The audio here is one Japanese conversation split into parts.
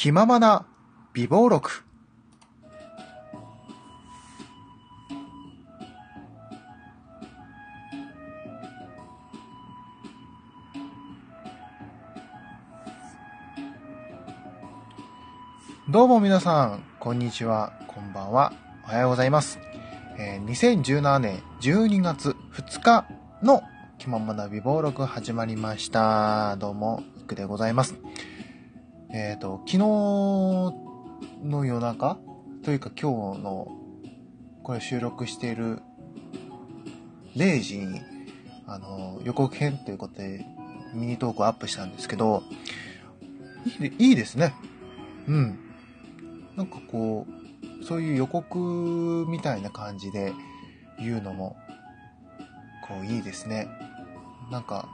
気ままな美貌録どうも皆さん、こんにちは、こんばんは、おはようございます。えー2017年12月2日の気ままな美貌録始まりました。どうも、いくでございます。えっ、と、昨日の夜中というか今日の、これ収録している0時に、あの、予告編ということでミニトークをアップしたんですけど、いいでいいですね。うん。なんかこう、そういう予告みたいな感じで言うのも、こういいですね。なんか、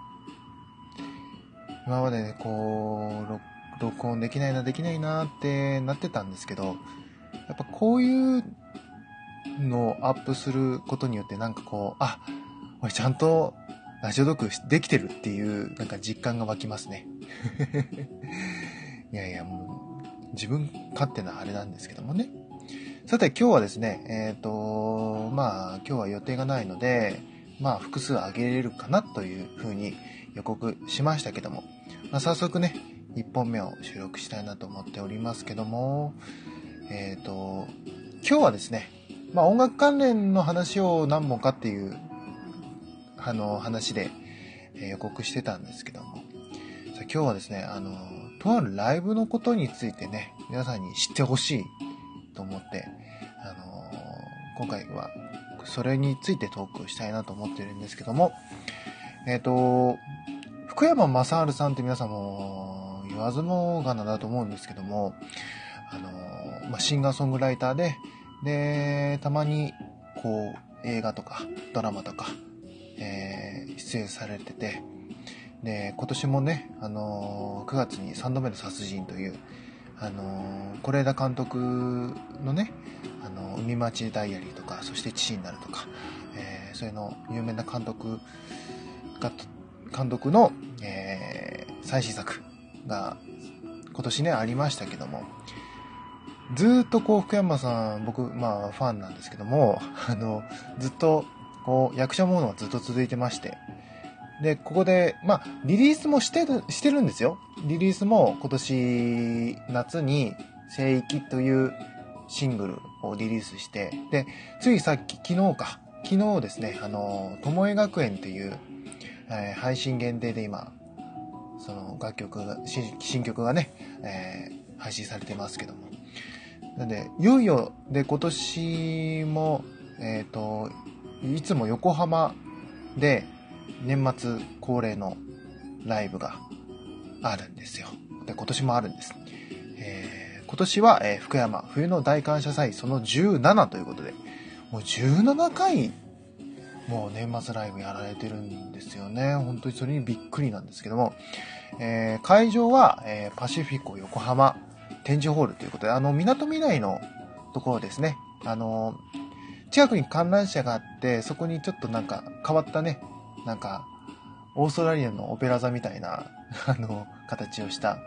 今までね、こう、録音できないな、できないなってなってたんですけど、やっぱこういうのをアップすることによってなんかこう、あ、俺ちゃんとラジオ読できてるっていうなんか実感が湧きますね。いやいや、もう自分勝手なあれなんですけどもね。さて今日はですね、えっ、と、まあ今日は予定がないので、まあ複数上げれるかなというふうに予告しましたけども、まあ、早速ね、1本目を収録したいなと思っておりますけども、えっ、と、今日はですね、まあ音楽関連の話を何本かっていう、あの話で、え予告してたんですけども、さ今日はですね、あの、とあるライブのことについてね、皆さんに知ってほしいと思って、あの今回はそれについてトークしたいなと思ってるんですけども、えっ、と、福山雅治さんって皆さんも言わずもがなだと思うんですけども、あのまあ、シンガーソングライターで、で、たまにこう映画とかドラマとか、えー出演されてて、で、今年もね、あの9月に3度目の殺人という、あの是枝監督のね、あの海町ダイアリーとか、そして父になるとか、えー、それの有名な監督が、監督の、えー最新作が今年ね、ありましたけども、ずっとこう、福山さん、僕、まあ、ファンなんですけども、あの、ずっと、こう、役者ものがずっと続いてまして、で、ここで、まあ、リリースもしてる、してるんですよ。リリースも今年夏に聖域というシングルをリリースして、で、ついさっき、昨日か、昨日ですね、あの、ともえ学園っていう、えー配信限定で今、その楽曲、新新曲がね、えー配信されてますけども。なんで、いよいよ、で、今年も、えっ、と、いつも横浜で、年末恒例のライブがあるんですよ。で、今年もあるんです。えー今年は、えー福山冬の大感謝祭その17ということで、もう17回、もう年末ライブやられてるんですよね。本当にそれにびっくりなんですけども、えー会場は、えーパシフィコ横浜展示ホールということで、あの、港未来のところですね。あの、近くに観覧車があって、そこにちょっとなんか変わったね、なんか、オーストラリアのオペラ座みたいな、あの、形をした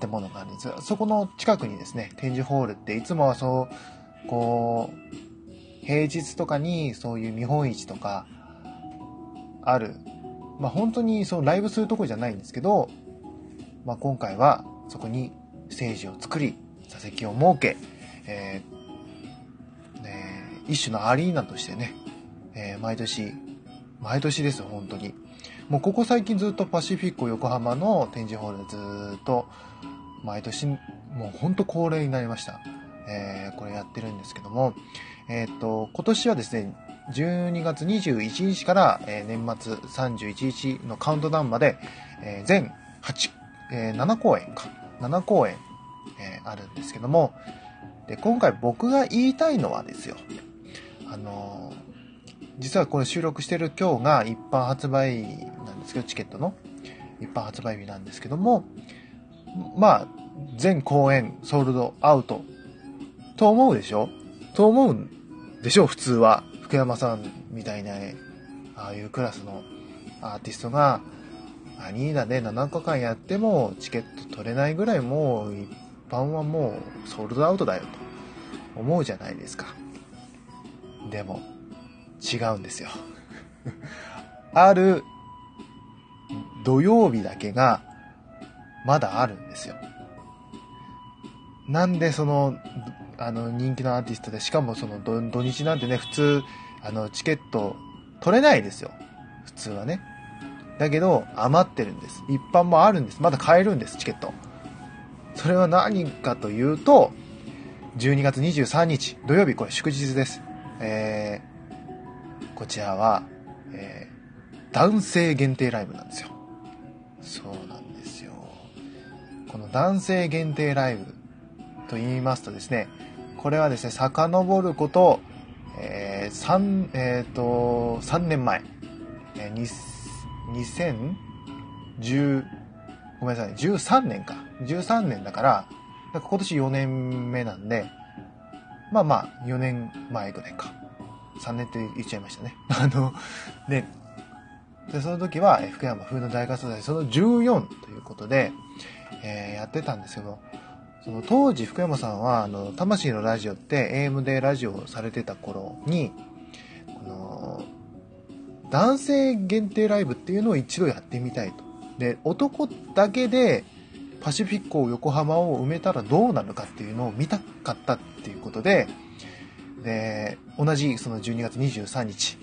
建物があるんですそこの近くにですね、展示ホールっていつもはそう、こう、平日とかにそういう見本市とか、ある。まあ本当にそうライブするとこじゃないんですけど、まあ今回はそこにステージを作り、座席を設け、えーね一種のアリーナとしてね、えー毎年、毎年です、本当に。もうここ最近ずっとパシフィコ横浜の展示ホールでずっと、毎年、もう本当恒例になりました。えーこれやってるんですけども、えーと、今年はですね、12月21日から、えー年末31日のカウントダウンまで、えー全8、えー7公演か、7公演、えあるんですけども、で、今回僕が言いたいのはですよ、あの実はこれ収録してる今日が一般発売なんですけど、チケットの。一般発売日なんですけども、まあ、全公演ソールドアウトと思うでしょ？と思うでしょ普通は。福山さんみたいな、ああいうクラスのアーティストが、アニーナで7日間やってもチケット取れないぐらいもうい般はもうソールドアウトだよと思うじゃないですか。でも、違うんですよ。ある土曜日だけがまだあるんですよ。なんでその、あの人気のアーティストで、しかもその土日なんてね、普通、あのチケット取れないですよ。普通はね。だけど余ってるんです。一般もあるんです。まだ買えるんです、チケット。それは何かというと、12月23日土曜日、これ祝日です。えー、こちらは、えー、男性限定ライブなんですよ。そうなんですよ。この男性限定ライブと言いますとですね、これはですね、遡ること、えー、3、えっ、ー、と、3年前、えー、2010、ごめんなさい、13年か。13年だから、なんか今年4年目なんで、まあまあ、4年前ぐらいか。3年って言っちゃいましたね。あの、で、でその時は、福山風の大活動で、その14ということで、えー、やってたんですけど、その当時福山さんは、あの、魂のラジオって AM でラジオをされてた頃に、この、男性限定ライブっていうのを一度やってみたいと。で、男だけでパシフィック横浜を埋めたらどうなるかっていうのを見たかったっていうことで、で、同じその12月23日、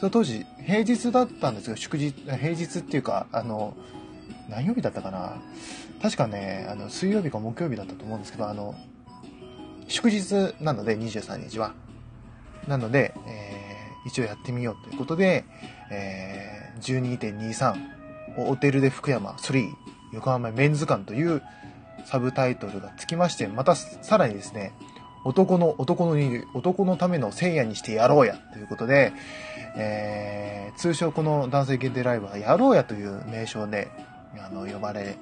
その当時平日だったんですよ、祝日、平日っていうか、あの、何曜日だったかな？確かね、あの、水曜日か木曜日だったと思うんですけど、あの、祝日なので、23日は。なので、えー、一応やってみようということで、えー、12.23、ホテルで福山3、横浜メンズ館というサブタイトルがつきまして、またさらにですね、男の、男のに、男のための聖夜にしてやろうやということで、えー、通称この男性限定ライブはやろうやという名称で、あの、呼ばれ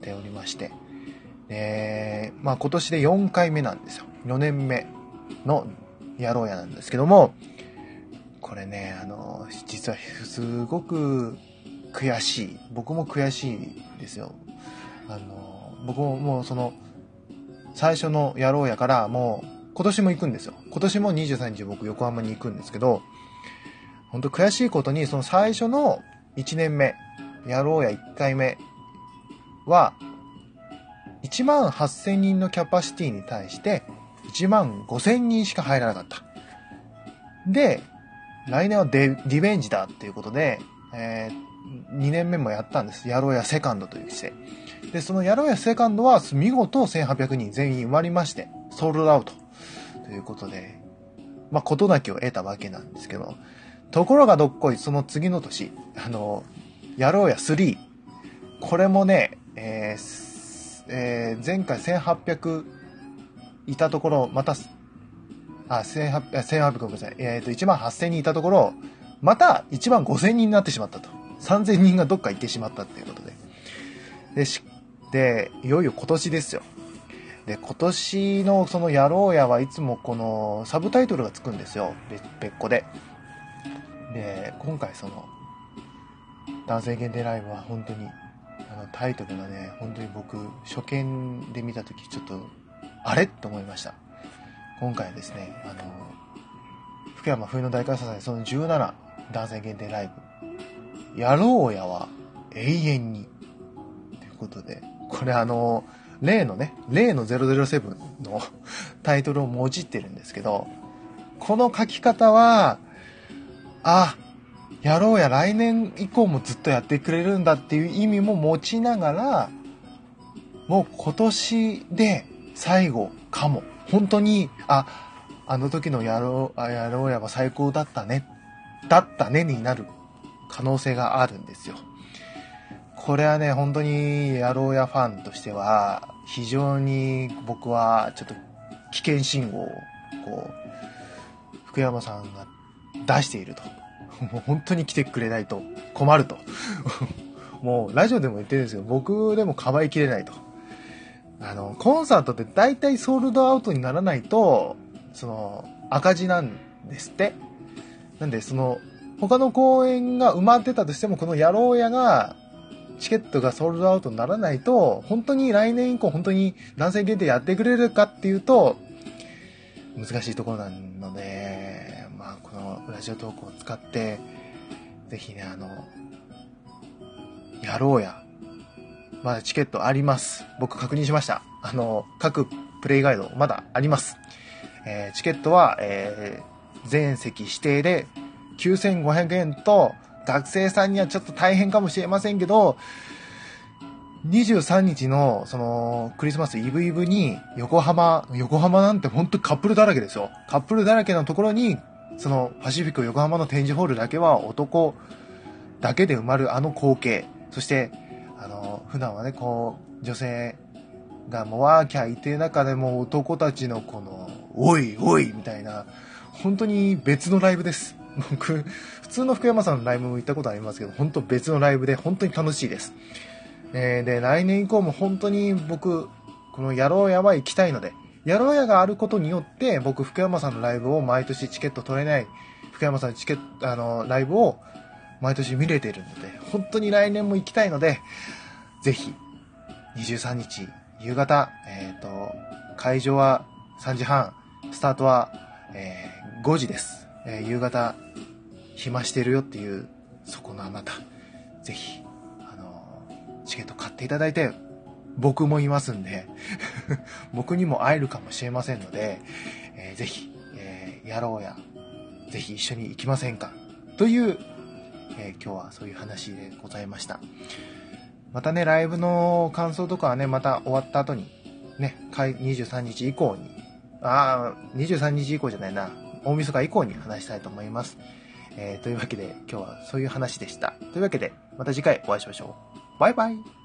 ておりまして、えー、まあ今年で4回目なんですよ。4年目のやろうやなんですけども、これね、あの、実はすごく悔しい。僕も悔しいですよ。あの、僕ももうその、最初のやろうやからもう今年も行くんですよ。今年も23日僕横浜に行くんですけど、本当悔しいことにその最初の1年目、やろうや1回目は、1万8000人のキャパシティに対して1万5000人しか入らなかった。で、来年はデリベンジだっていうことで、えー、2年目もやったんです。やろうやセカンドというして。で、そのやろうやセカンドは見事1800人全員埋まりまして、ソールドアウト。ということで、まあ、事なきを得たわけなんですけど、ところがどっこい、その次の年、あの、やろうや3。これもね、えーえー、前回1800いたところ、また、あ、1800、1800ごめんなさい。えっ、ー、と、1万8000人いたところ、また1万5000人になってしまったと。3000人がどっか行ってしまったっていうことで。で、し、で、いよいよ今年ですよ。で、今年のそのやろうやはいつもこのサブタイトルがつくんですよ。別個で。で、今回その、男性限定ライブは本当に、あの、タイトルがね、本当に僕、初見で見た時ちょっと、あれ？と思いました。今回ですね、あの、福山冬の大感謝祭その17男性限定ライブ、やろうやは永遠に。ということで、これあの、例のね、例の007の タイトルをもじってるんですけど、この書き方は、あ、やろうや来年以降もずっとやってくれるんだっていう意味も持ちながら、もう今年で最後かも。本当に、あ、あの時のやろう、やろうやは最高だったね、だったねになる可能性があるんですよ。これはね、本当にやろうやファンとしては、非常に僕はちょっと危険信号を、こう、福山さんが出していると。もう本当に来てくれないと困ると。もうラジオでも言ってるんですけど、僕でもかばいきれないと。あの、コンサートって大体ソールドアウトにならないと、その、赤字なんですって。なんで、その、他の公演が埋まってたとしても、この野郎屋が、チケットがソールドアウトにならないと、本当に来年以降本当に男性限定やってくれるかっていうと、難しいところなので、まあ、このラジオトークを使って、ぜひね、あの、やろうや。まだチケットあります。僕確認しました。あの、各プレイガイドまだあります。えー、チケットは、えー、全席指定で9500円と、学生さんにはちょっと大変かもしれませんけど、23日の、その、クリスマスイブイブに、横浜、横浜なんて本当カップルだらけですよ。カップルだらけのところに、その、パシフィック横浜の展示ホールだけは男だけで埋まるあの光景。そして、あの、普段はね、こう、女性がもうワーキャーいて中でも男たちのこの、おいおいみたいな、本当に別のライブです。僕、普通の福山さんのライブも行ったことありますけど、本当別のライブで本当に楽しいです。えー、で、来年以降も本当に僕、このやろうやは行きたいので、やろうやがあることによって、僕、福山さんのライブを毎年チケット取れない、福山さんのチケット、あの、ライブを毎年見れているので、本当に来年も行きたいので、ぜひ、23日、夕方、えっ、ー、と、会場は3時半、スタートは、えー、5時です。えー、夕方、暇してるよっていう、そこのあなた、ぜひ、あのチケット買っていただいて、僕もいますんで 僕にも会えるかもしれませんので、えー、ぜひ、えー、やろうや、ぜひ一緒に行きませんかという、えー、今日はそういう話でございました。またね、ライブの感想とかはね、また終わった後に、ね、23日以降に、ああ、23日以降じゃないな、大晦日以降に話したいと思います。えー、というわけで、今日はそういう話でした。というわけで、また次回お会いしましょう。バイバイ